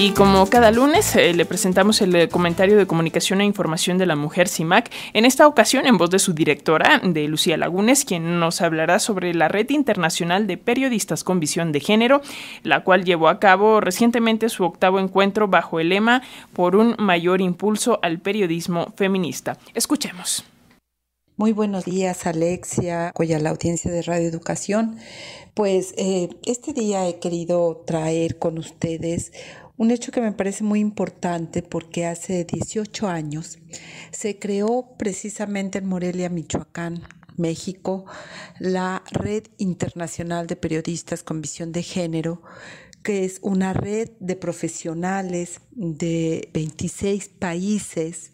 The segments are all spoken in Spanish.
Y como cada lunes eh, le presentamos el eh, comentario de comunicación e información de la mujer CIMAC, en esta ocasión en voz de su directora, de Lucía Lagunes, quien nos hablará sobre la Red Internacional de Periodistas con Visión de Género, la cual llevó a cabo recientemente su octavo encuentro bajo el lema Por un mayor impulso al periodismo feminista. Escuchemos. Muy buenos días, Alexia, a la audiencia de Radio Educación. Pues eh, este día he querido traer con ustedes un hecho que me parece muy importante porque hace 18 años se creó precisamente en Morelia, Michoacán, México, la Red Internacional de Periodistas con Visión de Género, que es una red de profesionales de 26 países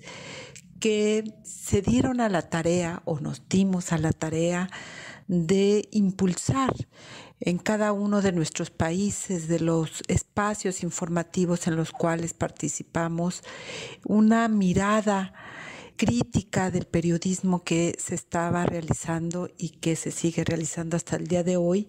que se dieron a la tarea o nos dimos a la tarea de impulsar en cada uno de nuestros países, de los espacios informativos en los cuales participamos, una mirada crítica del periodismo que se estaba realizando y que se sigue realizando hasta el día de hoy,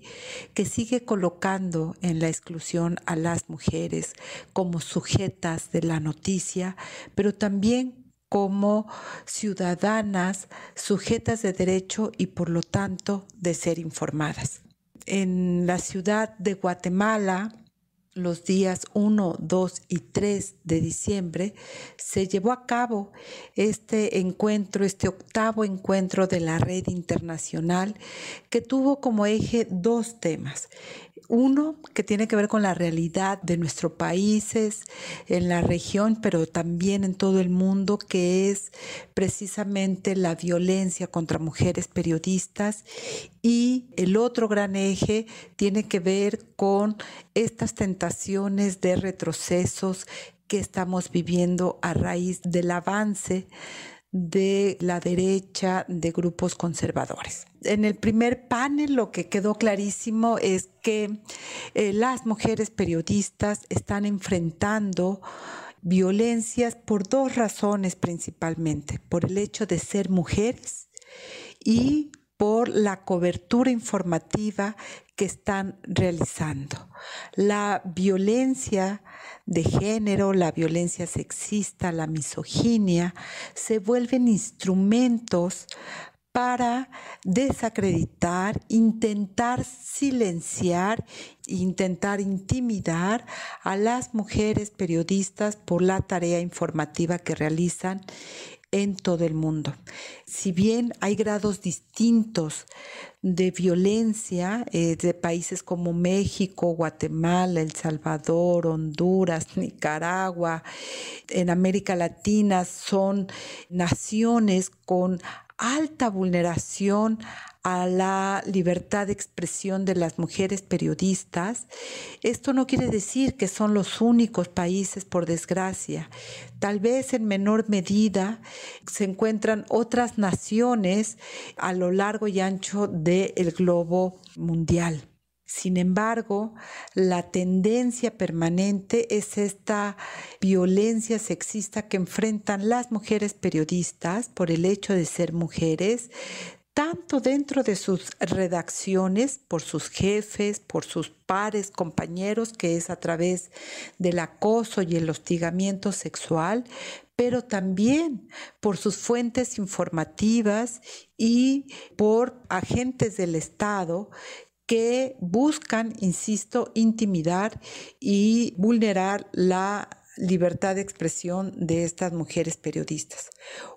que sigue colocando en la exclusión a las mujeres como sujetas de la noticia, pero también como ciudadanas sujetas de derecho y por lo tanto de ser informadas en la ciudad de Guatemala, los días 1, 2 y 3 de diciembre, se llevó a cabo este encuentro, este octavo encuentro de la red internacional, que tuvo como eje dos temas. Uno que tiene que ver con la realidad de nuestros países, en la región, pero también en todo el mundo, que es precisamente la violencia contra mujeres periodistas. Y el otro gran eje tiene que ver con estas tentaciones de retrocesos que estamos viviendo a raíz del avance de la derecha de grupos conservadores. En el primer panel lo que quedó clarísimo es que eh, las mujeres periodistas están enfrentando violencias por dos razones principalmente, por el hecho de ser mujeres y por la cobertura informativa que están realizando. La violencia de género, la violencia sexista, la misoginia, se vuelven instrumentos para desacreditar, intentar silenciar, intentar intimidar a las mujeres periodistas por la tarea informativa que realizan en todo el mundo. Si bien hay grados distintos de violencia eh, de países como México, Guatemala, El Salvador, Honduras, Nicaragua, en América Latina son naciones con alta vulneración a la libertad de expresión de las mujeres periodistas, esto no quiere decir que son los únicos países, por desgracia. Tal vez en menor medida se encuentran otras naciones a lo largo y ancho del globo mundial. Sin embargo, la tendencia permanente es esta violencia sexista que enfrentan las mujeres periodistas por el hecho de ser mujeres, tanto dentro de sus redacciones, por sus jefes, por sus pares, compañeros, que es a través del acoso y el hostigamiento sexual, pero también por sus fuentes informativas y por agentes del Estado que buscan, insisto, intimidar y vulnerar la libertad de expresión de estas mujeres periodistas.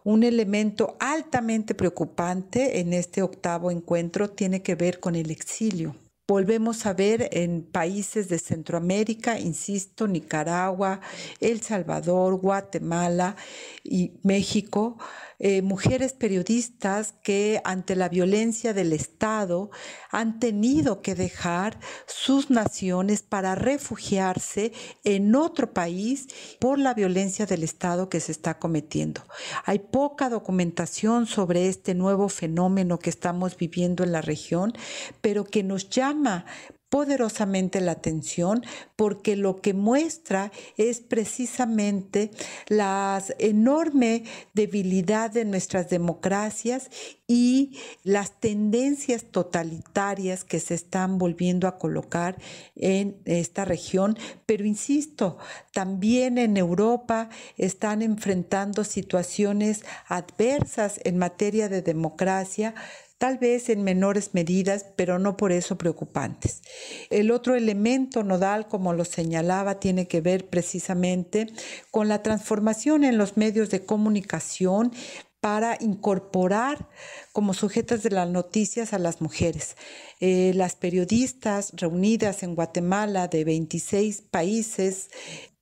Un elemento altamente preocupante en este octavo encuentro tiene que ver con el exilio. Volvemos a ver en países de Centroamérica, insisto, Nicaragua, El Salvador, Guatemala y México, eh, mujeres periodistas que ante la violencia del Estado han tenido que dejar sus naciones para refugiarse en otro país por la violencia del Estado que se está cometiendo. Hay poca documentación sobre este nuevo fenómeno que estamos viviendo en la región, pero que nos llama poderosamente la atención porque lo que muestra es precisamente la enorme debilidad de nuestras democracias y las tendencias totalitarias que se están volviendo a colocar en esta región. Pero insisto, también en Europa están enfrentando situaciones adversas en materia de democracia tal vez en menores medidas, pero no por eso preocupantes. El otro elemento nodal, como lo señalaba, tiene que ver precisamente con la transformación en los medios de comunicación para incorporar como sujetas de las noticias a las mujeres. Eh, las periodistas reunidas en Guatemala de 26 países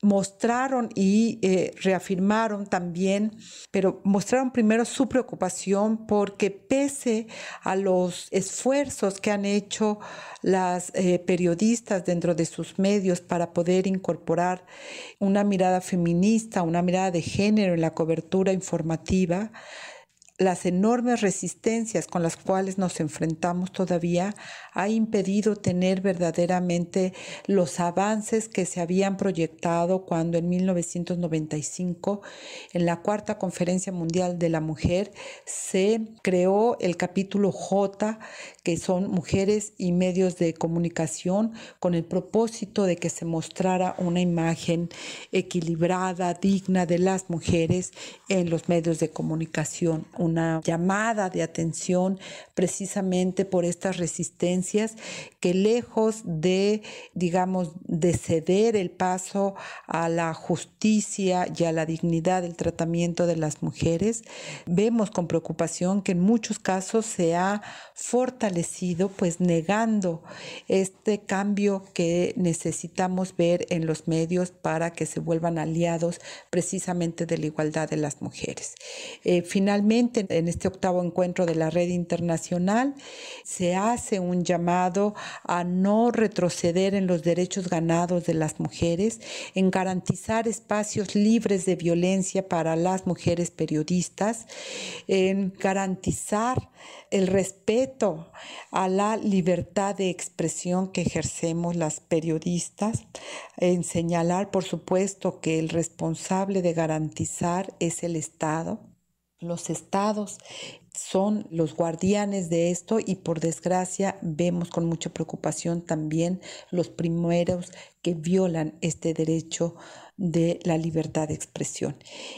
mostraron y eh, reafirmaron también, pero mostraron primero su preocupación porque pese a los esfuerzos que han hecho las eh, periodistas dentro de sus medios para poder incorporar una mirada feminista, una mirada de género en la cobertura informativa, las enormes resistencias con las cuales nos enfrentamos todavía ha impedido tener verdaderamente los avances que se habían proyectado cuando en 1995 en la cuarta conferencia mundial de la mujer se creó el capítulo J que son mujeres y medios de comunicación con el propósito de que se mostrara una imagen equilibrada, digna de las mujeres en los medios de comunicación una llamada de atención precisamente por estas resistencias que lejos de, digamos, de ceder el paso a la justicia y a la dignidad del tratamiento de las mujeres, vemos con preocupación que en muchos casos se ha fortalecido, pues negando este cambio que necesitamos ver en los medios para que se vuelvan aliados precisamente de la igualdad de las mujeres. Eh, en este octavo encuentro de la red internacional, se hace un llamado a no retroceder en los derechos ganados de las mujeres, en garantizar espacios libres de violencia para las mujeres periodistas, en garantizar el respeto a la libertad de expresión que ejercemos las periodistas, en señalar, por supuesto, que el responsable de garantizar es el Estado los estados son los guardianes de esto y por desgracia vemos con mucha preocupación también los primeros que violan este derecho de la libertad de expresión.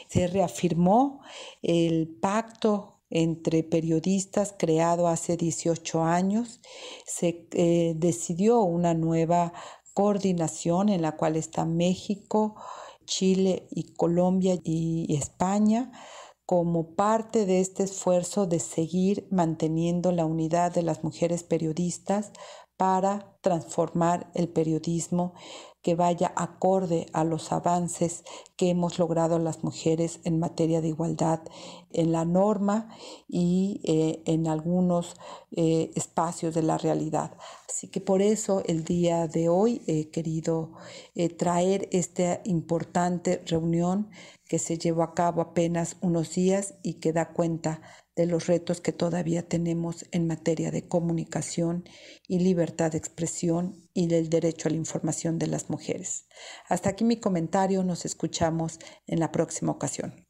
Se reafirmó el pacto entre periodistas creado hace 18 años, se eh, decidió una nueva coordinación en la cual está México, Chile y Colombia y España como parte de este esfuerzo de seguir manteniendo la unidad de las mujeres periodistas para transformar el periodismo que vaya acorde a los avances que hemos logrado las mujeres en materia de igualdad en la norma y eh, en algunos eh, espacios de la realidad. Así que por eso el día de hoy he querido eh, traer esta importante reunión que se llevó a cabo apenas unos días y que da cuenta de los retos que todavía tenemos en materia de comunicación y libertad de expresión y del derecho a la información de las mujeres. Hasta aquí mi comentario, nos escuchamos en la próxima ocasión.